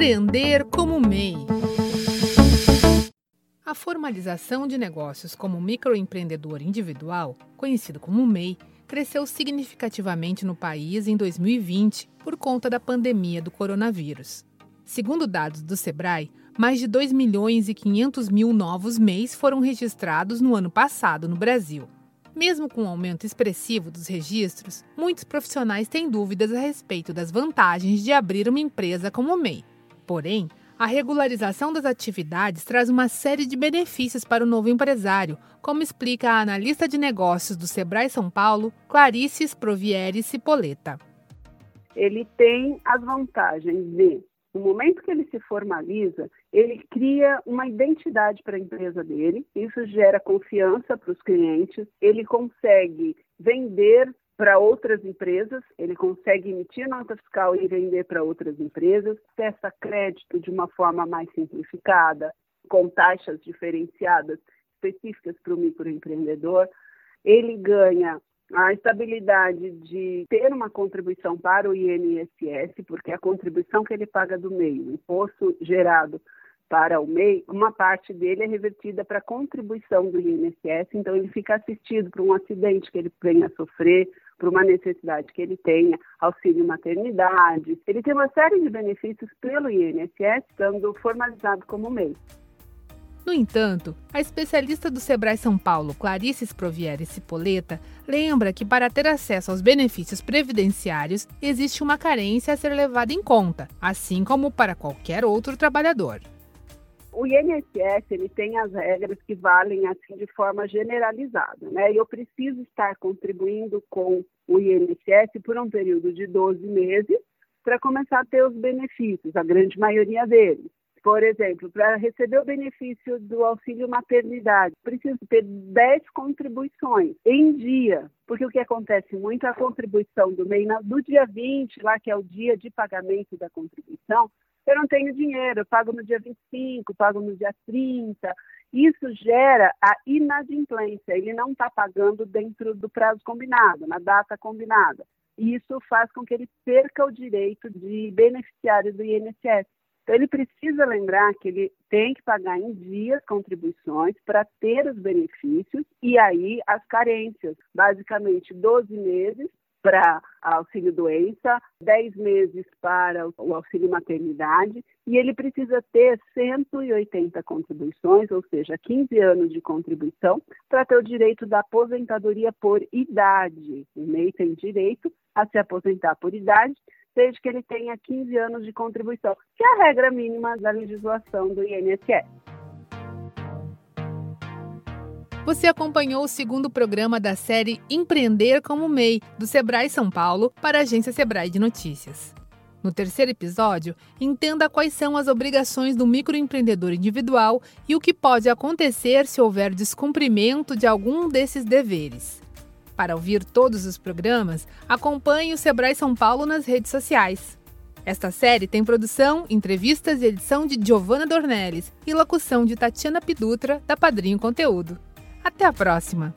Empreender como MEI. A formalização de negócios como microempreendedor individual, conhecido como MEI, cresceu significativamente no país em 2020 por conta da pandemia do coronavírus. Segundo dados do Sebrae, mais de 2 milhões e 500 mil novos MEIs foram registrados no ano passado no Brasil. Mesmo com o um aumento expressivo dos registros, muitos profissionais têm dúvidas a respeito das vantagens de abrir uma empresa como MEI. Porém, a regularização das atividades traz uma série de benefícios para o novo empresário, como explica a analista de negócios do Sebrae São Paulo, Clarice Sprovieri Cipoleta. Ele tem as vantagens de no momento que ele se formaliza, ele cria uma identidade para a empresa dele, isso gera confiança para os clientes, ele consegue vender para outras empresas, ele consegue emitir nota fiscal e vender para outras empresas, acessa crédito de uma forma mais simplificada, com taxas diferenciadas específicas para o microempreendedor. Ele ganha a estabilidade de ter uma contribuição para o INSS, porque a contribuição que ele paga do MEI, o imposto gerado para o MEI, uma parte dele é revertida para a contribuição do INSS, então ele fica assistido para um acidente que ele venha a sofrer, para uma necessidade que ele tenha, auxílio maternidade. Ele tem uma série de benefícios pelo INSS, estando formalizado como MEI. No entanto, a especialista do Sebrae São Paulo, Clarice Sprovieri Cipoleta, lembra que para ter acesso aos benefícios previdenciários existe uma carência a ser levada em conta, assim como para qualquer outro trabalhador. O INSS ele tem as regras que valem assim de forma generalizada, né? Eu preciso estar contribuindo com o INSS por um período de 12 meses para começar a ter os benefícios, a grande maioria deles. Por exemplo, para receber o benefício do auxílio maternidade, preciso ter 10 contribuições em dia, porque o que acontece muito é a contribuição do MEI do dia 20, lá que é o dia de pagamento da contribuição, eu não tenho dinheiro, eu pago no dia 25, pago no dia 30. Isso gera a inadimplência, ele não está pagando dentro do prazo combinado, na data combinada. E isso faz com que ele perca o direito de beneficiário do INSS. Então, ele precisa lembrar que ele tem que pagar em dias contribuições para ter os benefícios e aí as carências, basicamente 12 meses para auxílio doença, 10 meses para o auxílio maternidade e ele precisa ter 180 contribuições, ou seja, 15 anos de contribuição, para ter o direito da aposentadoria por idade. O MEI tem direito a se aposentar por idade desde que ele tenha 15 anos de contribuição, que é a regra mínima da legislação do INSS. Você acompanhou o segundo programa da série Empreender como MEI, do Sebrae São Paulo, para a agência Sebrae de Notícias. No terceiro episódio, entenda quais são as obrigações do microempreendedor individual e o que pode acontecer se houver descumprimento de algum desses deveres. Para ouvir todos os programas, acompanhe o Sebrae São Paulo nas redes sociais. Esta série tem produção, entrevistas e edição de Giovanna Dornelles e locução de Tatiana Pidutra, da Padrinho Conteúdo. Até a próxima!